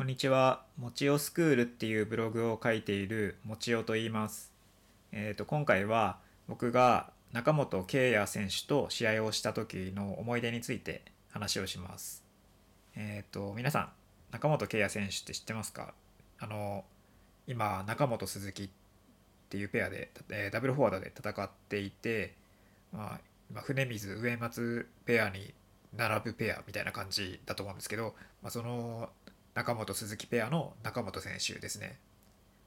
こんにちは。もちおスクールっていうブログを書いているもちおと言います。えっ、と、今回は僕が中本圭也選手と試合をした時の思い出について話をします。えっ、と、皆さん、中本圭也選手って知ってますか？あの、今、中本鈴木っていうペアで、えーダブルフォワードで戦っていて、まあ、今、船水上松ペアに並ぶペアみたいな感じだと思うんですけど、まあ、その中本鈴木ペアの中本選手ですね。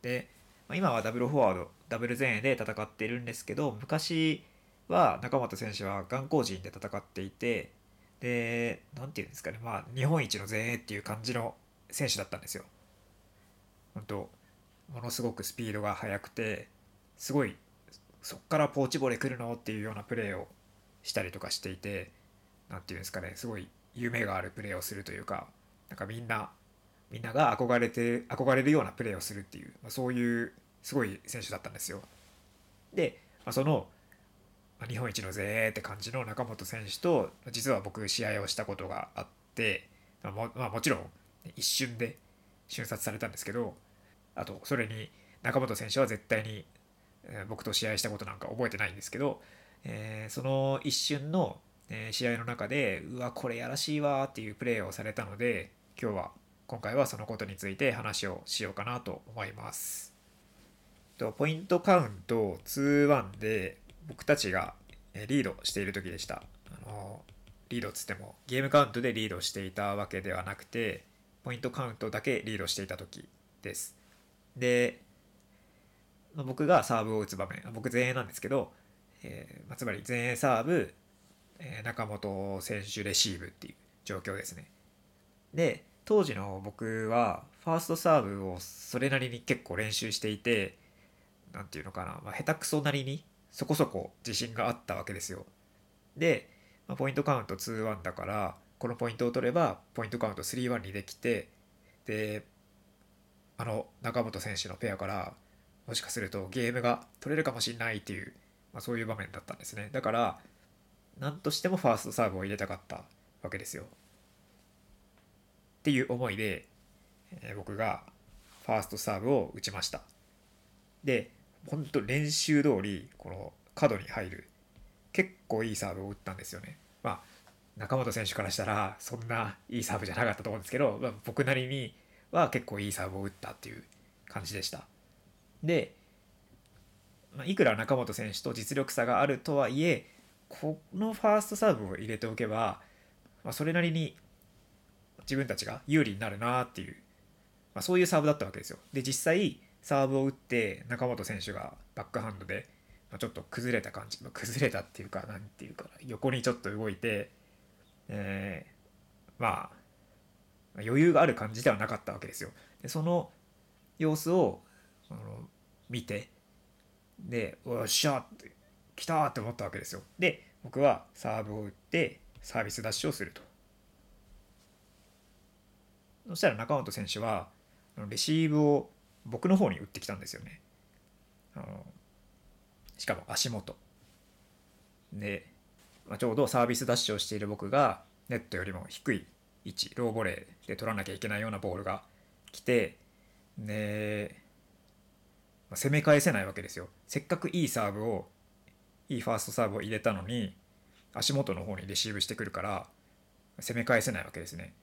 で、まあ今はダブルフォワード、ダブル前衛で戦っているんですけど、昔は中本選手は眼光人で戦っていて、で、なんていうんですかね、まあ日本一の前衛っていう感じの選手だったんですよ。本当ものすごくスピードが速くて、すごい、そっからポーチボレ来るのっていうようなプレーをしたりとかしていて、なんていうんですかね、すごい夢があるプレーをするというか、なんかみんな、みんなが憧れて、憧れるようなプレーをするっていう、まあ、そういうすごい選手だったんですよ。で、まあ、その、まあ日本一のぜーって感じの中本選手と、実は僕試合をしたことがあって、まあもまあ、もちろん一瞬で瞬殺されたんですけど、あと、それに中本選手は絶対に、僕と試合したことなんか覚えてないんですけど、えーその一瞬の、試合の中でうわこれやらしいわっていうプレーをされたので今日は今回はそのことについて話をしようかなと思います。とポイントカウント2-1で僕たちがリードしている時でした。あのリードっつってもゲームカウントでリードしていたわけではなくてポイントカウントだけリードしていた時です。で僕がサーブを打つ場面僕前衛なんですけど、えーつまり前衛サーブ、え中本選手レシーブっていう状況ですね。で当時の僕はファーストサーブをそれなりに結構練習していてなんていうのかな、まあ、下手くそなりにそこそこ自信があったわけですよ。で、まあ、ポイントカウント2-1だからこのポイントを取ればポイントカウント3-1にできてであの中本選手のペアからもしかするとゲームが取れるかもしれないっていう、まあ、そういう場面だったんですね。だから何としてもファーストサーブを入れたかったわけですよ。っていう思いで、え僕がファーストサーブを打ちました。で本当練習通りこの角に入る結構いいサーブを打ったんですよね。まあ中本選手からしたらそんないいサーブじゃなかったと思うんですけど、まあ、僕なりには結構いいサーブを打ったっていう感じでした。で、まあ、いくら中本選手と実力差があるとはいえこのファーストサーブを入れておけば、まあ、それなりに自分たちが有利になるなっていう、まあ、そういうサーブだったわけですよ。で実際サーブを打って中本選手がバックハンドで、まあ、ちょっと崩れた感じ、まあ、崩れたっていうかなんていうか横にちょっと動いて、えーまあ余裕がある感じではなかったわけですよ。でその様子をその見てで「おっしゃ!」って来たって思ったわけですよ。で僕はサーブを打ってサービスダッシュをすると。そしたら中本選手はレシーブを僕の方に打ってきたんですよね。しかも足元。で、まあ、ちょうどサービスダッシュをしている僕がネットよりも低い位置ローボレーで取らなきゃいけないようなボールが来てで、まあ攻め返せないわけですよ。せっかくいいサーブをいいファーストサーブを入れたのに足元の方にレシーブしてくるから攻め返せないわけですね。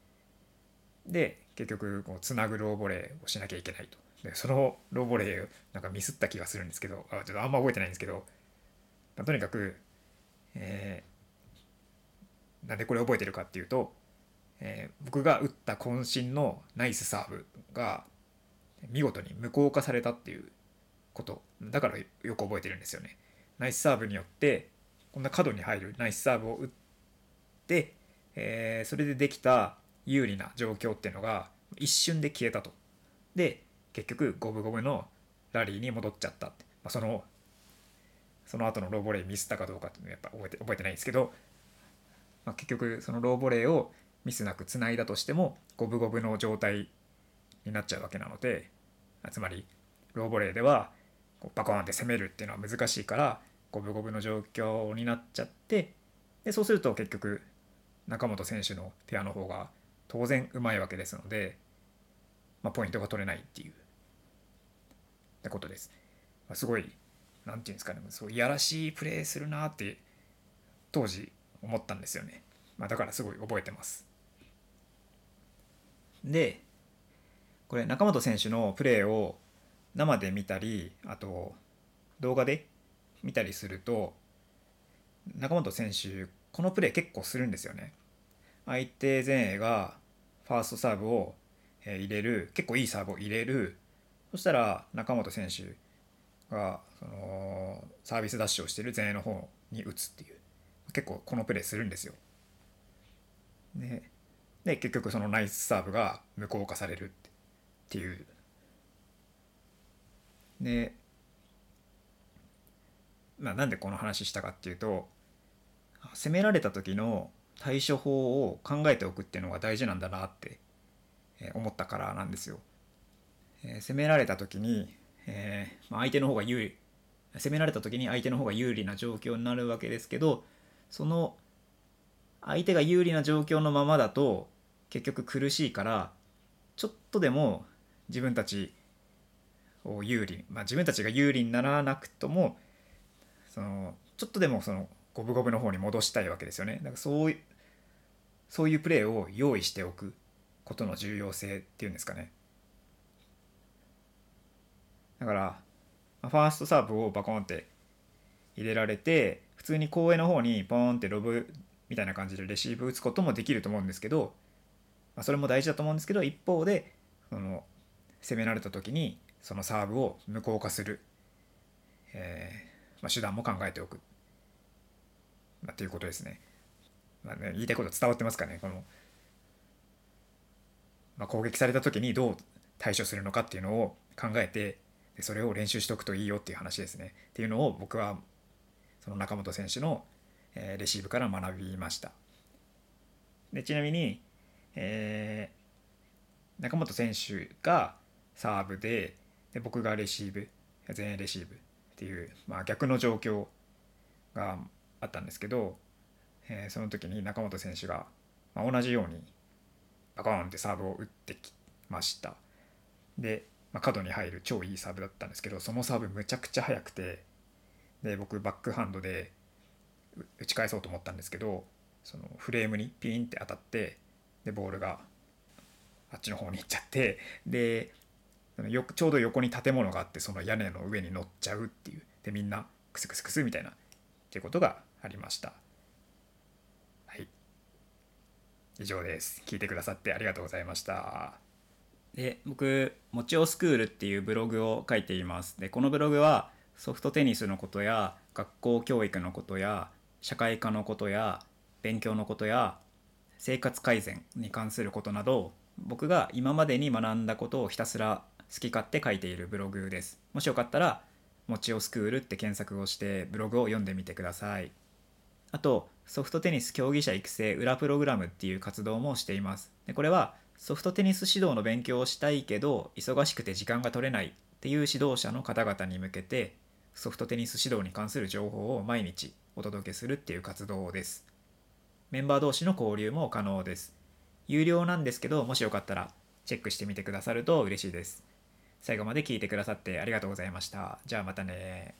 で結局こうつなぐローボレーをしなきゃいけないと。でそのローボレーなんかミスった気がするんですけどあちょっとあんま覚えてないんですけど、まあとにかく、えーなんでこれ覚えてるかっていうと、えー僕が打った渾身のナイスサーブが見事に無効化されたっていうこと。だからよく覚えてるんですよね。ナイスサーブによってこんな角に入るナイスサーブを打って、えーそれでできた有利な状況っていうのが一瞬で消えたと。で結局五分五分のラリーに戻っちゃったって、まあ、そのその後のローボレーミスったかどうかっていうのはやっぱ覚えて覚えてないんですけど、まあ、結局そのローボレーをミスなくつないだとしても五分五分の状態になっちゃうわけなのでつまりローボレーではこうバコーンって攻めるっていうのは難しいから五分五分の状況になっちゃってでそうすると結局中本選手のペアの方が当然うまいわけですのでまあ、ポイントが取れないっていうってことです。まあ、すごい何て言うんですかねそういやらしいプレーするなって当時思ったんですよね。まあ、だからすごい覚えてます。でこれ中本選手のプレーを生で見たりあと動画で見たりすると中本選手このプレー結構するんですよね。相手前衛がファーストサーブを入れる結構いいサーブを入れる。そしたら中本選手がそのサービスダッシュをしてる前衛の方に打つっていう。結構このプレーするんですよ。でで結局そのナイスサーブが無効化されるっていう。でまあなんでこの話したかっていうと攻められた時の対処法を考えておくっていうのが大事なんだなって思ったからなんですよ。え攻められた時に、えー、相手の方が有利攻められた時に相手の方が有利な状況になるわけですけどその相手が有利な状況のままだと結局苦しいからちょっとでも自分たちを有利、まあ、自分たちが有利にならなくともそのちょっとでもその五分五分の方に戻したいわけですよね。だからそういうそういうプレーを用意しておくことの重要性っていうんですかね。だからファーストサーブをバコンって入れられて普通に後衛の方にポーンってロブみたいな感じでレシーブ打つこともできると思うんですけど、まあ、それも大事だと思うんですけど一方でその攻められた時にそのサーブを無効化する、えーまあ、手段も考えておく、まあ、ということですね。まあね、言いたいこと伝わってますかねこの、まあ、攻撃された時にどう対処するのかっていうのを考えてでそれを練習しておくといいよっていう話ですね。っていうのを僕はその中本選手の、えレシーブから学びました。でちなみに、えー、中本選手がサーブでで僕がレシーブ前衛レシーブっていう、まあ、逆の状況があったんですけど、えー、その時に中本選手が、まあ、同じようにバコーンってサーブを打ってきました。でまあ、角に入る超いいサーブだったんですけどそのサーブむちゃくちゃ速くてで僕バックハンドで打ち返そうと思ったんですけどそのフレームにピンって当たってでボールがあっちの方に行っちゃってでよちょうど横に建物があってその屋根の上に乗っちゃうっていう。でみんなクスクスクスみたいなっていうことがありましたはい以上です。聞いてくださってありがとうございました。で僕もちおスクールっていうブログを書いています。でこのブログはソフトテニスのことや学校教育のことや社会科のことや勉強のことや生活改善に関することなど僕が今までに学んだことをひたすら好き勝手書いているブログです。もしよかったらもちおスクールって検索をしてブログを読んでみてください。あとソフトテニス競技者育成裏プログラムっていう活動もしていますでこれはソフトテニス指導の勉強をしたいけど忙しくて時間が取れないっていう指導者の方々に向けてソフトテニス指導に関する情報を毎日お届けするっていう活動です。メンバー同士の交流も可能です。有料なんですけど、もしよかったらチェックしてみてくださると嬉しいです。最後まで聞いてくださってありがとうございました。じゃあまたね